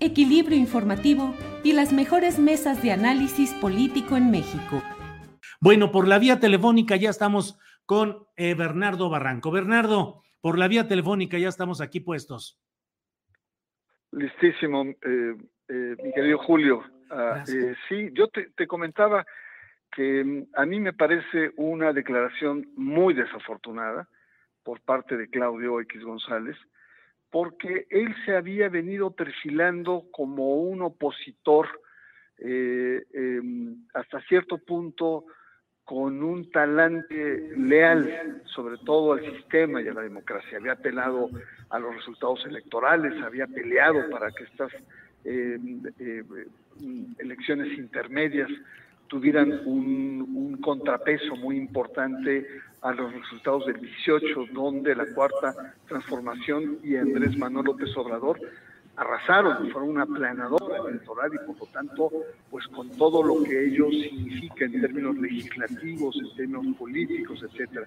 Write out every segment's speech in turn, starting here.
equilibrio informativo y las mejores mesas de análisis político en México. Bueno, por la vía telefónica ya estamos con eh, Bernardo Barranco. Bernardo, por la vía telefónica ya estamos aquí puestos. Listísimo, eh, eh, mi querido Julio. Ah, sí, yo te, te, comentaba que mm, a mí me parece una declaración muy desafortunada por parte de Claudio X González, porque él se había venido perfilando como un opositor eh, em, hasta cierto punto con un talante leal, sobre todo al sistema y a la democracia. Había apelado a los resultados electorales, había peleado para que estas em, em, elecciones intermedias tuvieran un, contrapeso muy importante a los resultados del 18, donde la cuarta transformación y Andrés Manuel López Obrador arrasaron, fueron una planadora electoral y por lo tanto, pues con todo lo que ello significa en términos legislativos, en términos políticos, etcétera.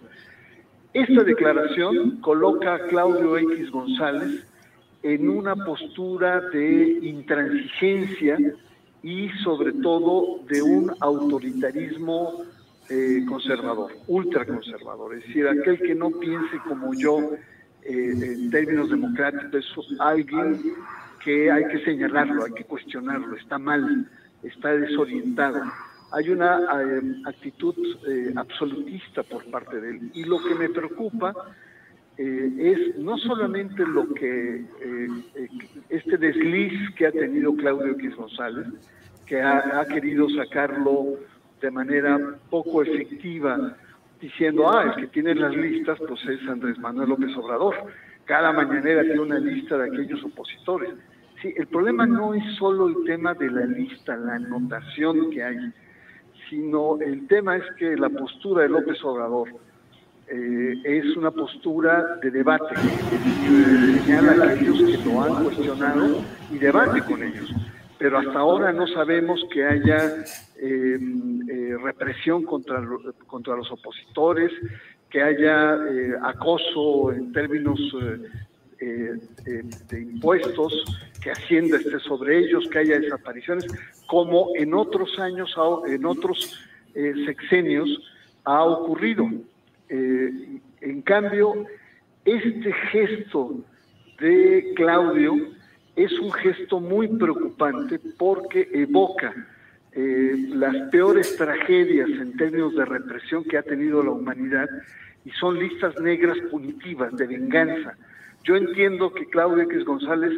Esta declaración coloca a Claudio X González en una postura de intransigencia y sobre todo de un autoritarismo eh, conservador, ultraconservador, es decir, aquel que no piense como yo eh, en términos democráticos es alguien que hay que señalarlo, hay que cuestionarlo, está mal, está desorientado. Hay una eh, actitud absolutista por parte de él. Y lo que me preocupa es no solamente lo que este desliz que ha tenido Claudio X González, que ha, querido sacarlo de manera poco efectiva, diciendo, ah, el que tiene las listas, pues es Andrés Manuel López Obrador. Cada mañanera tiene una lista de aquellos opositores. Sí, el problema no es solo el tema de la lista, la anotación que hay, sino el tema es que la postura de López Obrador eh, es una postura de debate, señala a aquellos que lo han cuestionado y debate con ellos pero hasta ahora no sabemos que haya em, eh, represión contra, contra los opositores, que haya eh, acoso en términos eh, de impuestos, que Hacienda esté sobre ellos, que haya desapariciones, como en otros años, en otros sexenios ha ocurrido. en cambio, este gesto de Claudio, es un gesto muy preocupante porque evoca eh, las peores tragedias en términos de represión que ha tenido la humanidad y son listas negras punitivas de venganza. Yo entiendo que Claudia X González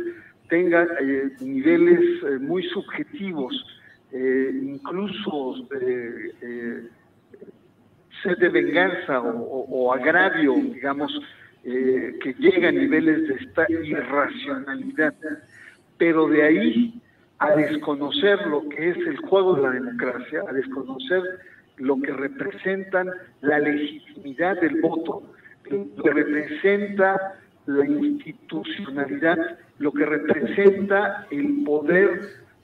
tenga eh, niveles eh, muy subjetivos, incluso sed de venganza o, o agravio, digamos, que llega a niveles de esta irracionalidad. Pero de ahí a desconocer lo que es el juego de la democracia, a desconocer lo que representan la legitimidad del voto, lo que representa la institucionalidad, lo que representa el poder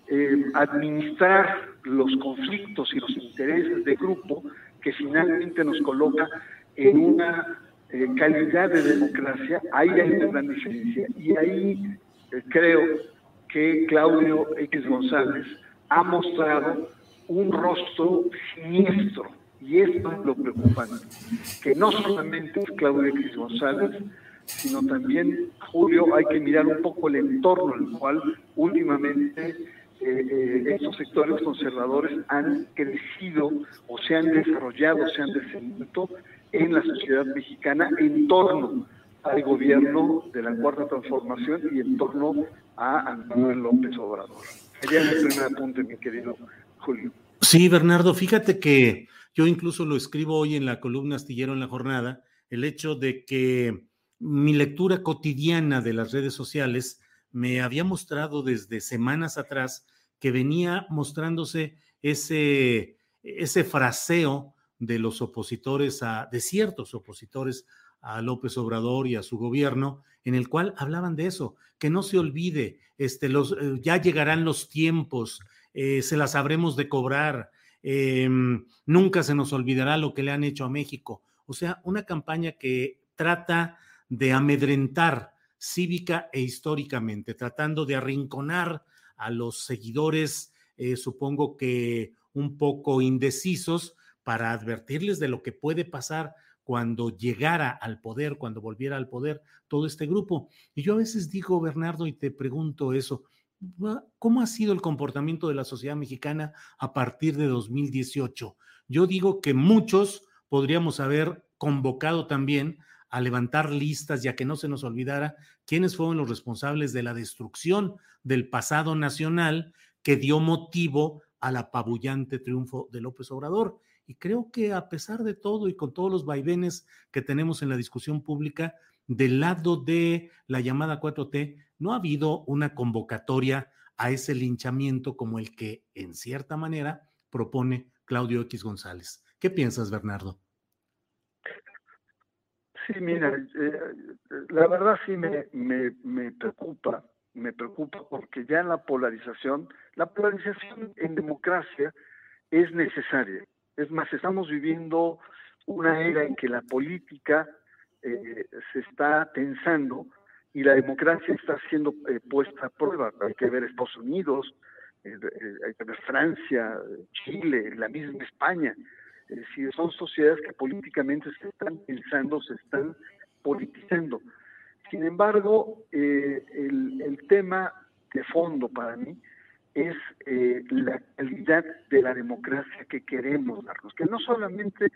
eh, administrar los conflictos y los intereses de grupo que finalmente nos coloca en una eh, calidad de democracia, ahí hay una diferencia. Y ahí creo que Claudio X González ha mostrado un rostro siniestro. Y esto es lo preocupante, que no solamente es Claudio X González, sino también, Julio, hay que mirar un poco el entorno en el cual últimamente eh, eh, estos sectores conservadores han crecido o se han desarrollado, se han desenvuelto en la sociedad mexicana en torno al gobierno de la Cuarta Transformación y en torno a Manuel López Obrador. Sería mi primer apunte, mi querido Julio. Sí, Bernardo, fíjate que yo incluso lo escribo hoy en la columna Astillero en la Jornada, el hecho de que mi lectura cotidiana de las redes sociales me había mostrado desde semanas atrás que venía mostrándose ese, ese fraseo de los opositores a, de ciertos opositores a López Obrador y a su gobierno, en el cual hablaban de eso, que no se olvide, este, los, eh, ya llegarán los tiempos, eh, se las habremos de cobrar, em, nunca se nos olvidará lo que le han hecho a México. O sea, una campaña que trata de amedrentar cívica e históricamente, tratando de arrinconar a los seguidores, eh, supongo que un poco indecisos, para advertirles de lo que puede pasar cuando llegara al poder, cuando volviera al poder todo este grupo. Y yo a veces digo, Bernardo, y te pregunto eso, ¿cómo ha sido el comportamiento de la sociedad mexicana a partir de 2018? Yo digo que muchos podríamos haber convocado también a levantar listas, ya que no se nos olvidara quiénes fueron los responsables de la destrucción del pasado nacional que dio motivo al apabullante triunfo de López Obrador. Y creo que a pesar de todo y con todos los vaivenes que tenemos en la discusión pública, del lado de la llamada 4T, no ha habido una convocatoria a ese linchamiento como el que, en cierta manera, propone Claudio X González. ¿Qué piensas, Bernardo? Sí, mira, eh, la verdad sí me, me, preocupa, me preocupa porque ya en la polarización, la polarización en democracia es necesaria. Es más, estamos viviendo una era en que la política eh, se está tensando y la democracia está siendo eh, puesta a prueba. Hay que ver Estados Unidos, hay que ver Francia, Chile, la misma España. Es decir, son sociedades que políticamente se están pensando, se están politizando. Sin embargo, eh, el, tema de fondo para mí es eh, la calidad de la democracia que queremos darnos, que no solamente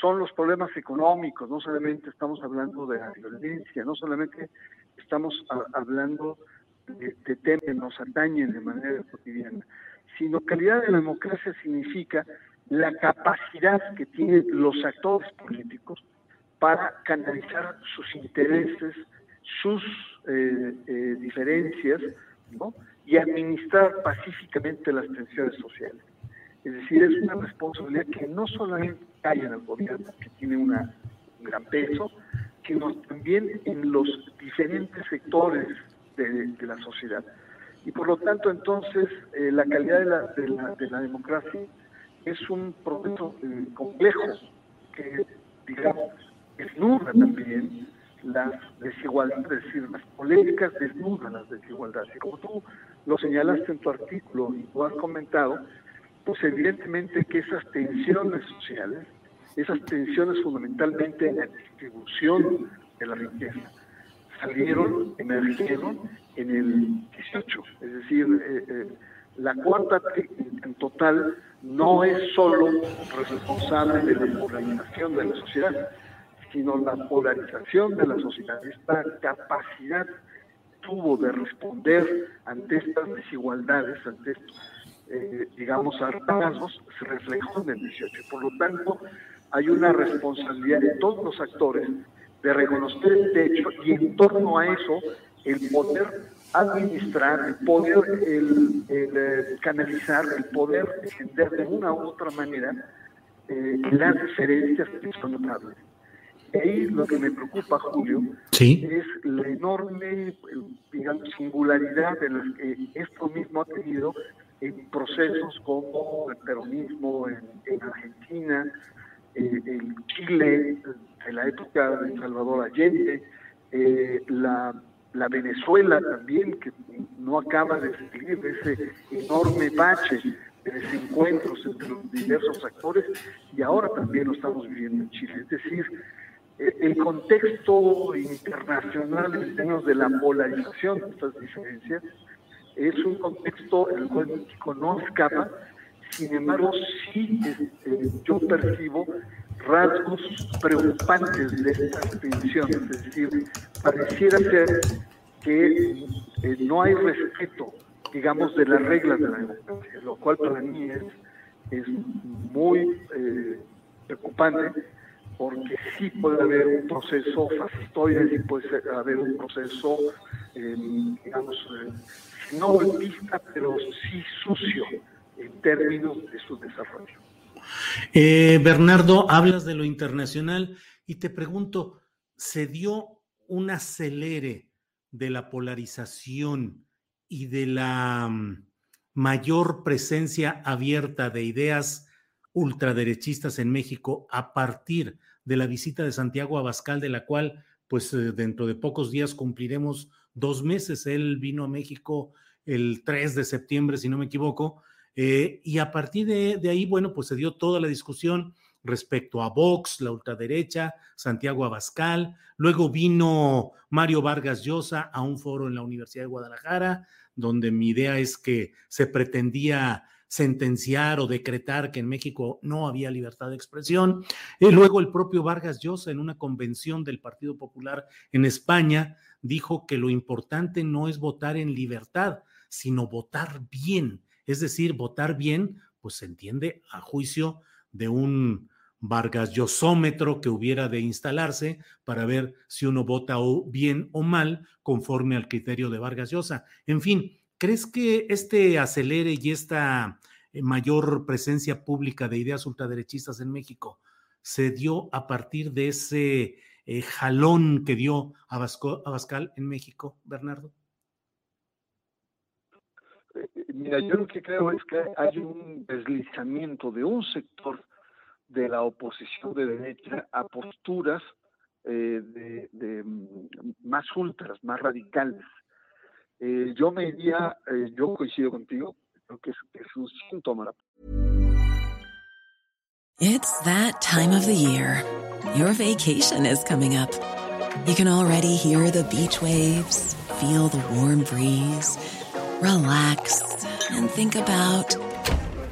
son los problemas económicos, no solamente estamos hablando de la violencia, no solamente estamos hablando de, temas que nos atañen de manera cotidiana, sino calidad de la democracia significa la capacidad que tienen los actores políticos para canalizar sus intereses, sus eh, eh, diferencias, y administrar pacíficamente las tensiones sociales. Es decir, es una responsabilidad que no solamente cae en el gobierno, que tiene una, un gran peso, sino también en los diferentes sectores de, la sociedad. Y por lo tanto, entonces, eh, la calidad de la, de la, de la democracia es un proceso eh, complejo que, digamos, desnuda también las desigualdades, es decir, las polémicas desnudan las desigualdades. Y como tú lo señalaste en tu artículo y tú has comentado, pues evidentemente que esas tensiones sociales, esas tensiones fundamentalmente en la distribución de la riqueza, salieron, emergieron en el 18, es decir, eh, eh, la cuarta en total no es solo responsable de la polarización de la sociedad, sino la polarización de la sociedad, esta capacidad tuvo de responder ante estas desigualdades, ante estos, eh, digamos, hartazgos, se reflejó en el 18. Por lo tanto, hay una responsabilidad de todos los actores de reconocer el hecho y en torno a eso el poder administrar, el poder el, eh, canalizar, el poder entender de una u otra manera eh, las diferencias que son notables. Y lo que me preocupa, Julio, es la enorme, digamos, singularidad de las que esto mismo ha tenido en procesos como el peronismo en, Argentina, eh, en Chile, en la época de Salvador Allende, la la Venezuela también, que no acaba de salir de ese enorme bache de desencuentros entre los diversos actores, y ahora también lo estamos viviendo en Chile. Es decir, el contexto internacional en términos de la polarización de estas diferencias es un contexto en el cual México no escapa, sin embargo sí este, yo percibo rasgos preocupantes de estas tensiones, es decir, pareciera ser que eh, no hay respeto, digamos, de las reglas de la democracia, lo cual para mí es, es muy eh, preocupante porque sí puede haber un proceso fascistoide, sí puede haber un proceso, eh, digamos, no golpista, pero sí sucio en términos de su desarrollo. Eh, Bernardo, hablas de lo internacional y te pregunto, ¿se dio un acelere de la polarización y de la mm, mayor presencia abierta de ideas ultraderechistas en México a partir de la visita de Santiago Abascal, de la cual, pues eh, dentro de pocos días cumpliremos dos meses. Él vino a México el 3 de septiembre, si no me equivoco, eh, y a partir de, ahí, bueno, pues se dio toda la discusión respecto a Vox, la ultraderecha, Santiago Abascal. Luego vino Mario Vargas Llosa a un foro en la Universidad de Guadalajara, donde mi idea es que se pretendía sentenciar o decretar que en México no había libertad de expresión. Y luego el propio Vargas Llosa en una convención del Partido Popular en España dijo que lo importante no es votar en libertad, sino votar bien es decir, votar bien, pues se entiende a juicio de un Vargas Llosómetro que hubiera de instalarse para ver si uno vota bien o mal conforme al criterio de Vargas Llosa. En fin, ¿crees que este acelere y esta eh, mayor presencia pública de ideas ultraderechistas en México se dio a partir de ese eh, jalón que dio Abascal en México, Bernardo? Mira, yo lo que creo es que hay un deslizamiento de un sector de la oposición de derecha a posturas eh, de, mm, más ultras, más radicales. Eh, yo me diría, eh, yo coincido contigo, creo que es, es un síntoma. It's that time of the year. Your vacation is coming up. You can already hear the beach waves, feel the warm breeze, relax and think about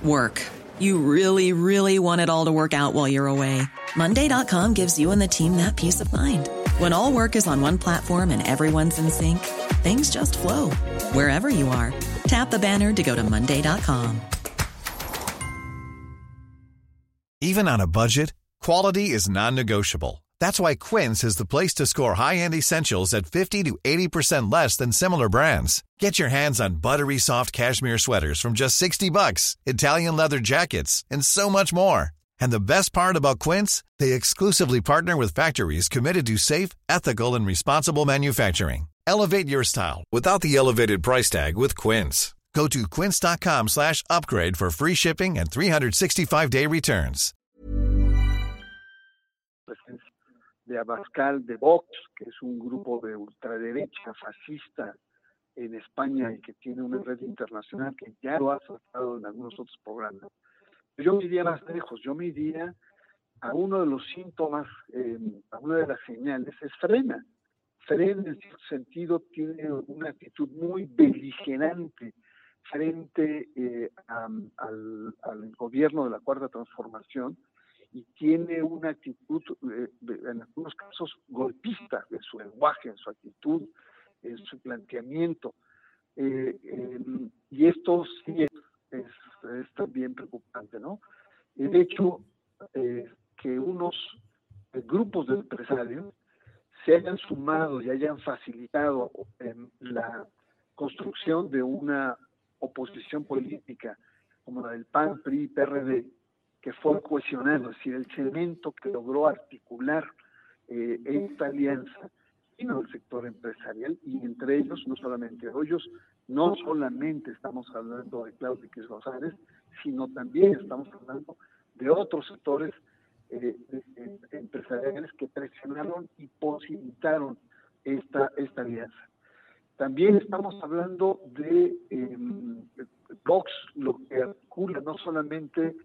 work. You really, really want it all to work out while you're away. Monday.com gives you and the team that peace of mind. When all work is on one platform and everyone's in sync, things just flow wherever you are. Tap the banner to go to Monday.com. Even on a budget, quality is non negotiable. That's why Quince is the place to score high end essentials at 50 to 80% less than similar brands. Get your hands on buttery soft cashmere sweaters from just 60 bucks, Italian leather jackets, and so much more. And the best part about Quince, they exclusively partner with factories committed to safe, ethical, and responsible manufacturing. Elevate your style without the elevated price tag with Quince. Go to quince.com slash upgrade for free shipping and 365-day returns. De Abascal, de Vox, que es un grupo de ultraderecha fascista en España y que tiene una red internacional que ya lo ha tratado en algunos otros programas. Yo me iría más lejos, yo me iría a uno de los síntomas, eh, a una de las señales, es frena. Frena en cierto sentido tiene una actitud muy beligerante frente eh, al, gobierno de la Cuarta Transformación y tiene una actitud, eh, en algunos casos, golpista en su lenguaje, en su actitud, en su planteamiento. Eh, em, y esto sí es, también preocupante, ¿no? De hecho, eh, que unos grupos de empresarios se hayan sumado y hayan facilitado la construcción de una oposición política como la del PAN, PRI, PRD, que fue cohesionado, es decir, el cemento que logró articular eh, esta alianza sino el sector empresarial y entre ellos, no solamente ellos, no solamente estamos hablando de Claudio X González, sino también estamos hablando de otros sectores eh, empresariales que presionaron y posibilitaron esta, esta alianza. También estamos hablando de eh, Vox, lo que articula no solamente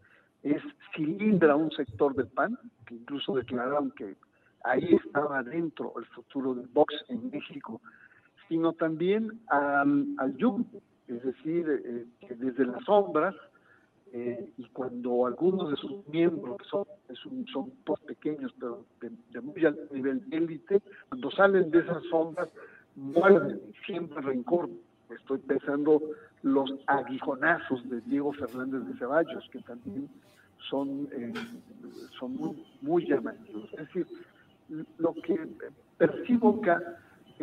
es cilindra un sector del PAN, que incluso declararon que ahí estaba dentro el futuro del Vox en México, sino también al, al YUM, es decir, eh, que desde las sombras, eh, y cuando algunos de sus miembros, son, son, son pequeños, pero de, muy alto nivel élite, cuando salen de esas sombras, muerden siempre rencor. Estoy pensando los aguijonazos de Diego Fernández de Ceballos, que también son, eh, son muy, muy llamativos. Es decir, lo que percibo acá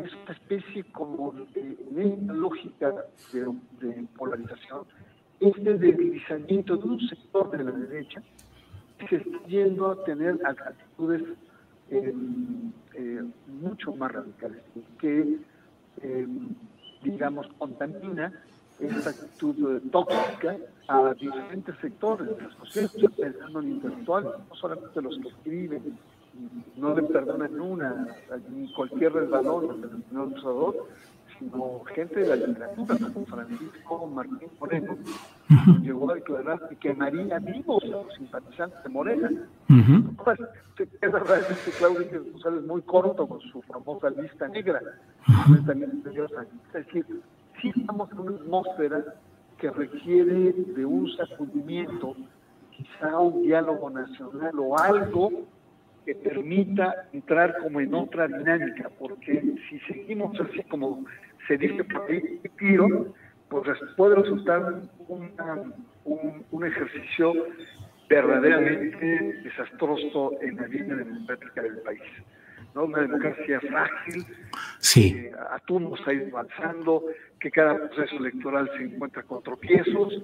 es una especie como de, esta lógica de, polarización, este debilizamiento de un sector de la derecha se está yendo a tener actitudes eh, eh, mucho más radicales, que, eh, digamos, contamina esta actitud tóxica a diferentes sectores. De la sociedad, pensando en intelectuales, no solamente los que escriben, no le perdonan una, ni cualquier resbalón del señor usador, sino gente de la literatura, como Francisco Martín Moreno, llegó a declarar que quemaría vivos a los simpatizantes de Morena. Pues, es verdad que Claudio González muy corto con su famosa lista negra. Es decir, sí estamos en una atmósfera que requiere de un sacudimiento, quizá un diálogo nacional o algo que permita entrar como en otra dinámica, porque si seguimos así como se dice por ahí, tiro, pues puede resultar un, un ejercicio verdaderamente desastroso en la vida democrática del país. ¿no? Una democracia frágil, sí. que a turnos ha ido avanzando, que cada proceso electoral se encuentra con tropiezos,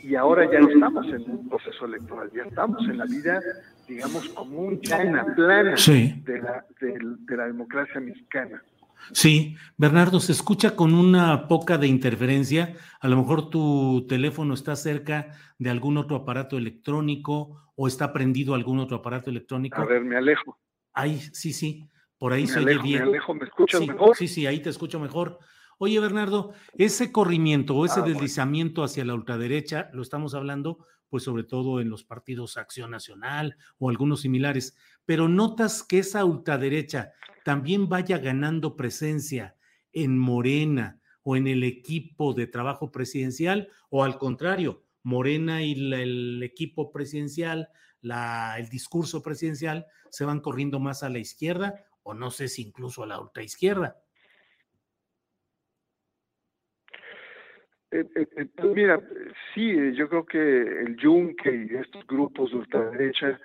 y ahora ya no estamos en un proceso electoral, ya estamos en la vida digamos, común, plana, plana de, la, de, la democracia mexicana. Sí, Bernardo, se escucha con una poca de interferencia. A lo mejor tu teléfono está cerca de algún otro aparato electrónico o está prendido algún otro aparato electrónico. A ver, me alejo. Ahí, sí, sí, por ahí se oye bien. Me alejo, ¿me escuchas sí, mejor? Sí, sí, ahí te escucho mejor. Oye, Bernardo, ese corrimiento o ese ah, deslizamiento hacia la ultraderecha, lo estamos hablando pues sobre todo en los partidos Acción Nacional o algunos similares, pero notas que esa ultraderecha también vaya ganando presencia en Morena o en el equipo de trabajo presidencial, o al contrario, Morena y el equipo presidencial, la, el discurso presidencial se van corriendo más a la izquierda o no sé si incluso a la ultraizquierda. Eh, eh, eh, pues mira, sí, yo creo que el Yunque y estos grupos de ultraderecha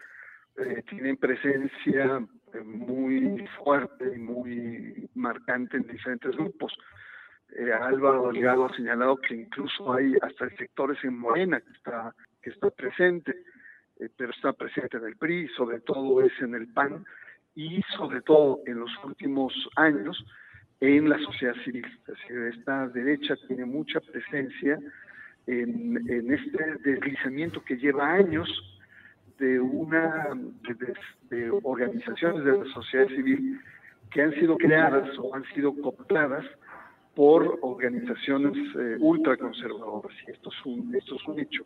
tienen presencia muy fuerte y muy marcante en diferentes grupos. Álvaro Delgado ha señalado que incluso hay hasta sectores en Morena que está, que está presente, pero está presente en el PRI, sobre todo es en el PAN y sobre todo en los últimos años en la sociedad civil. Esta derecha tiene mucha presencia en, este deslizamiento que lleva años de una de, organizaciones de la sociedad civil que han sido creadas o han sido cooptadas por organizaciones eh, ultraconservadoras. Y esto es, un, esto es un hecho.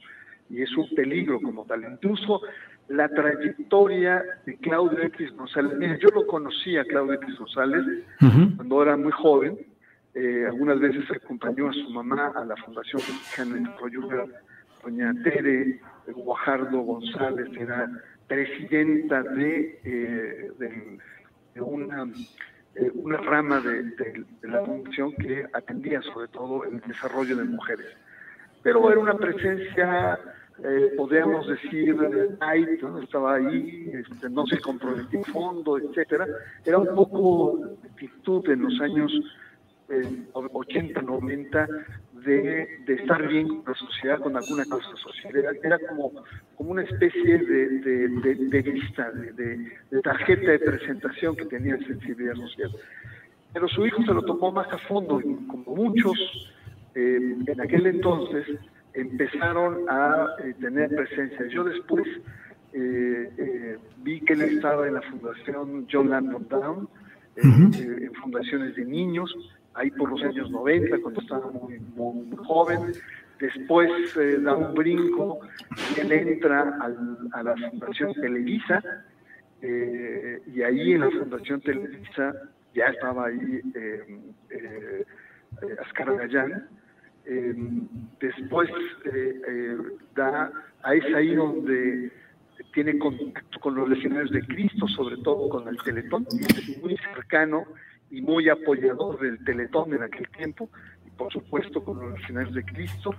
Y es un peligro como tal. Incluso la trayectoria de Claudio X González. yo lo conocí a Claudio X González cuando era muy joven. Eh, algunas veces acompañó a su mamá a la Fundación Mexicana de Desarrollo. Doña Tere Guajardo González era presidenta de, eh, de, una, eh, una rama de, de, la fundación que atendía sobre todo el desarrollo de mujeres. Pero era una presencia eh, podríamos decir, ahí, ¿no? estaba ahí, este, no se comprometió fondo, etcétera. Era un poco actitud en los años 80, eh, 90 de, de, estar bien con la sociedad, con alguna cosa social. Era, como, como una especie de, de, de de, tarjeta de presentación que tenía sensibilidad social. Pero su hijo se lo tomó más a fondo, y como muchos eh, en aquel entonces, empezaron a eh, tener presencia. Yo después eh, eh, vi que él estaba en la Fundación John Landon Down, en fundaciones de niños, ahí por los años 90, cuando estaba muy, joven. Después da un brinco y él entra a la Fundación Televisa, y ahí en la Fundación Televisa ya estaba ahí Ascar Gallán. Después da, es ahí donde tiene contacto con los legionarios de Cristo, sobre todo con el Teletón, y es muy cercano y muy apoyador del Teletón en aquel tiempo, y por supuesto con los legionarios de Cristo.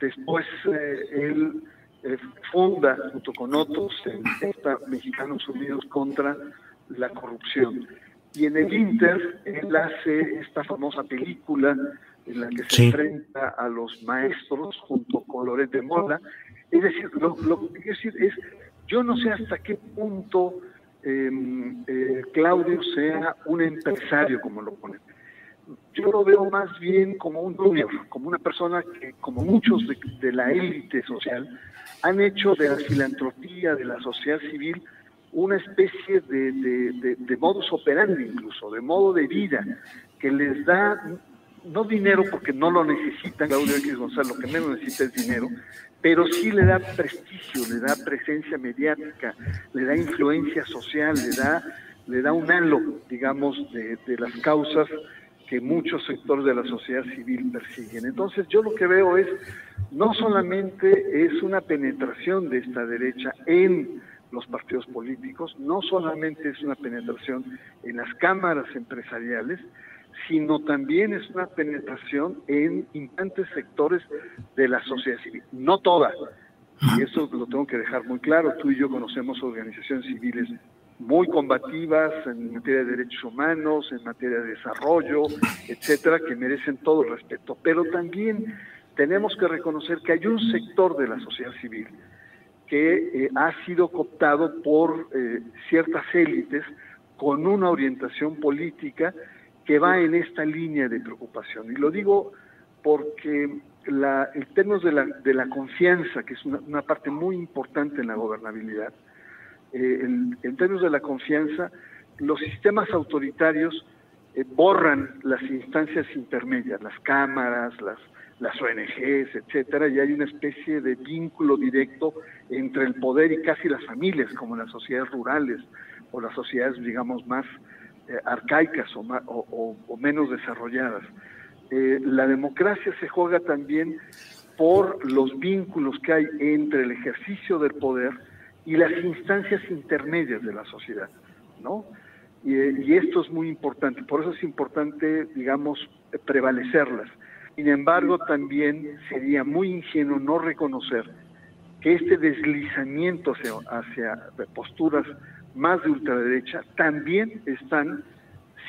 Después eh, él eh, funda, junto con otros, en esta Mexicanos Unidos contra la Corrupción. Y en el Inter, él hace esta famosa película en la que se enfrenta a los maestros junto con Loret de Mola. Es decir, lo, lo que quiero decir es yo no sé hasta qué punto em, eh, Claudio sea un empresario, como lo ponen. Yo lo veo más bien como un junior, como una persona que, como muchos de, la élite social, han hecho de la filantropía, de la sociedad civil, una especie de, de, de, modus operandi incluso, de modo de vida, que les da no dinero porque no lo necesitan, Claudio X Gonzalo, lo que menos necesita es dinero, pero sí le da prestigio, le da presencia mediática, le da influencia social, le da, le da un halo, digamos, de, de las causas que muchos sectores de la sociedad civil persiguen. Entonces yo lo que veo es, no solamente es una penetración de esta derecha en los partidos políticos, no solamente es una penetración en las cámaras empresariales, sino también es una penetración en importantes sectores de la sociedad civil, no toda. Y eso lo tengo que dejar muy claro. Tú y yo conocemos organizaciones civiles muy combativas en materia de derechos humanos, en materia de desarrollo, etcétera, que merecen todo el respeto. Pero también tenemos que reconocer que hay un sector de la sociedad civil que eh, ha sido cooptado por eh, ciertas élites con una orientación política que va en esta línea de preocupación. Y lo digo porque la, en términos de la, de la confianza, que es una, parte muy importante en la gobernabilidad, eh, en, términos de la confianza, los sistemas autoritarios eh, borran las instancias intermedias, las cámaras, las, las ONGs, etcétera, y hay una especie de vínculo directo entre el poder y casi las familias, como las sociedades rurales o las sociedades, digamos, más eh, arcaicas o, menos desarrolladas. Eh, la democracia se juega también por los vínculos que hay entre el ejercicio del poder y las instancias intermedias de la sociedad, ¿no? Y, esto es muy importante, por eso es importante, digamos, prevalecerlas. Sin embargo, también sería muy ingenuo no reconocer que este deslizamiento hacia posturas más de ultraderecha, también están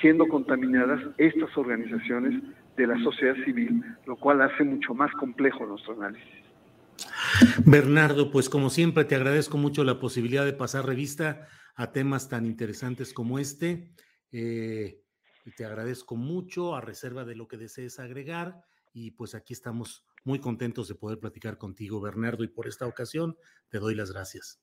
siendo contaminadas estas organizaciones de la sociedad civil, lo cual hace mucho más complejo nuestro análisis. Bernardo, pues como siempre te agradezco mucho la posibilidad de pasar revista a temas tan interesantes como este. Eh, y te agradezco mucho a reserva de lo que desees agregar. Y pues aquí estamos muy contentos de poder platicar contigo, Bernardo, y por esta ocasión te doy las gracias.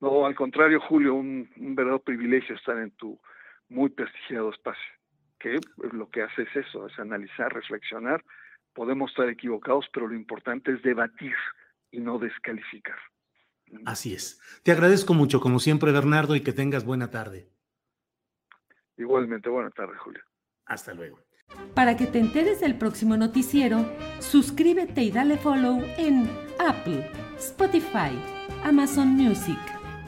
No, al contrario, Julio, un, verdadero privilegio estar en tu muy prestigiado espacio, que lo que hace es eso, es analizar, reflexionar. Podemos estar equivocados, pero lo importante es debatir y no descalificar. Así es. Te agradezco mucho, como siempre, Bernardo, y que tengas buena tarde. Igualmente, buena tarde, Julio. Hasta luego. Para que te enteres del próximo noticiero, suscríbete y dale follow en Apple, Spotify, Amazon Music.